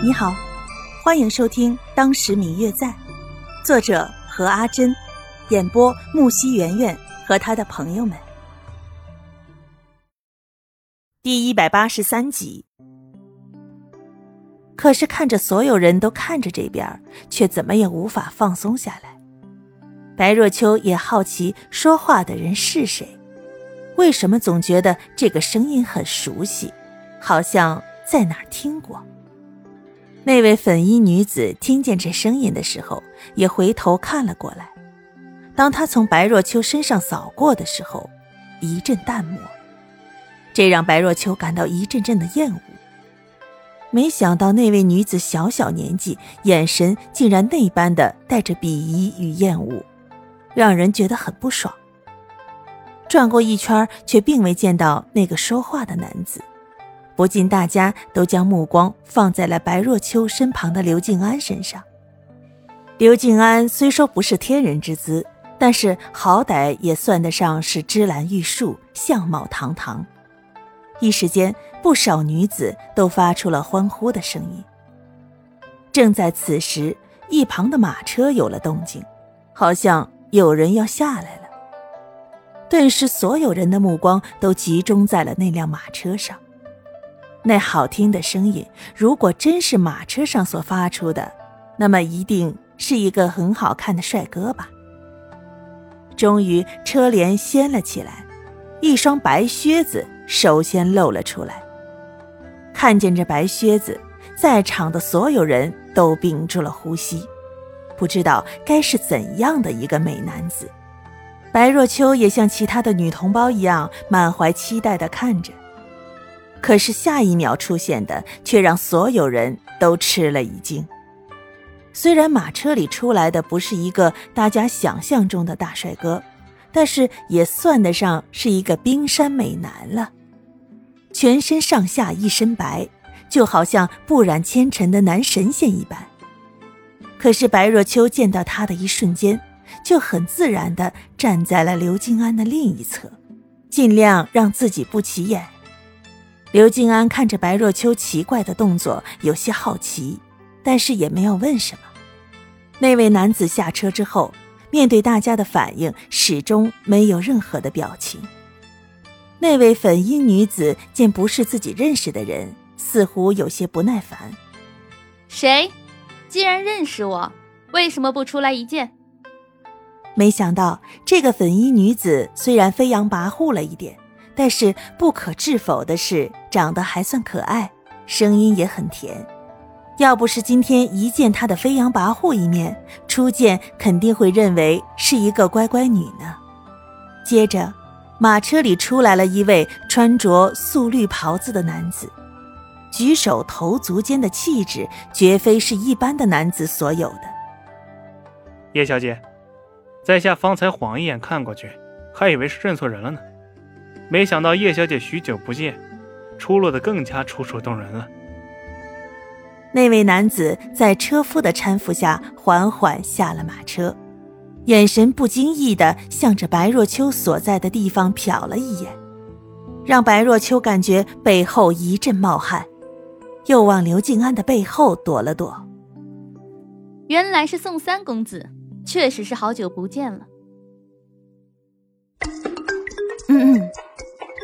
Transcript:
你好，欢迎收听《当时明月在》，作者何阿珍，演播木西圆圆和他的朋友们。第一百八十三集。可是看着所有人都看着这边，却怎么也无法放松下来。白若秋也好奇说话的人是谁，为什么总觉得这个声音很熟悉，好像在哪儿听过。那位粉衣女子听见这声音的时候，也回头看了过来。当她从白若秋身上扫过的时候，一阵淡漠，这让白若秋感到一阵阵的厌恶。没想到那位女子小小年纪，眼神竟然那般的带着鄙夷与厌恶，让人觉得很不爽。转过一圈，却并未见到那个说话的男子。不禁，大家都将目光放在了白若秋身旁的刘静安身上。刘静安虽说不是天人之姿，但是好歹也算得上是芝兰玉树，相貌堂堂。一时间，不少女子都发出了欢呼的声音。正在此时，一旁的马车有了动静，好像有人要下来了。顿时，所有人的目光都集中在了那辆马车上。那好听的声音，如果真是马车上所发出的，那么一定是一个很好看的帅哥吧。终于，车帘掀了起来，一双白靴子首先露了出来。看见这白靴子，在场的所有人都屏住了呼吸，不知道该是怎样的一个美男子。白若秋也像其他的女同胞一样，满怀期待地看着。可是下一秒出现的，却让所有人都吃了一惊。虽然马车里出来的不是一个大家想象中的大帅哥，但是也算得上是一个冰山美男了。全身上下一身白，就好像不染纤尘的男神仙一般。可是白若秋见到他的一瞬间，就很自然地站在了刘静安的另一侧，尽量让自己不起眼。刘静安看着白若秋奇怪的动作，有些好奇，但是也没有问什么。那位男子下车之后，面对大家的反应，始终没有任何的表情。那位粉衣女子见不是自己认识的人，似乎有些不耐烦：“谁？既然认识我，为什么不出来一见？”没想到这个粉衣女子虽然飞扬跋扈了一点。但是不可置否的是，长得还算可爱，声音也很甜。要不是今天一见她的飞扬跋扈一面，初见肯定会认为是一个乖乖女呢。接着，马车里出来了一位穿着素绿袍子的男子，举手投足间的气质绝非是一般的男子所有的。叶小姐，在下方才晃一眼看过去，还以为是认错人了呢。没想到叶小姐许久不见，出落得更加楚楚动人了。那位男子在车夫的搀扶下缓缓下了马车，眼神不经意地向着白若秋所在的地方瞟了一眼，让白若秋感觉背后一阵冒汗，又往刘静安的背后躲了躲。原来是宋三公子，确实是好久不见了。嗯嗯。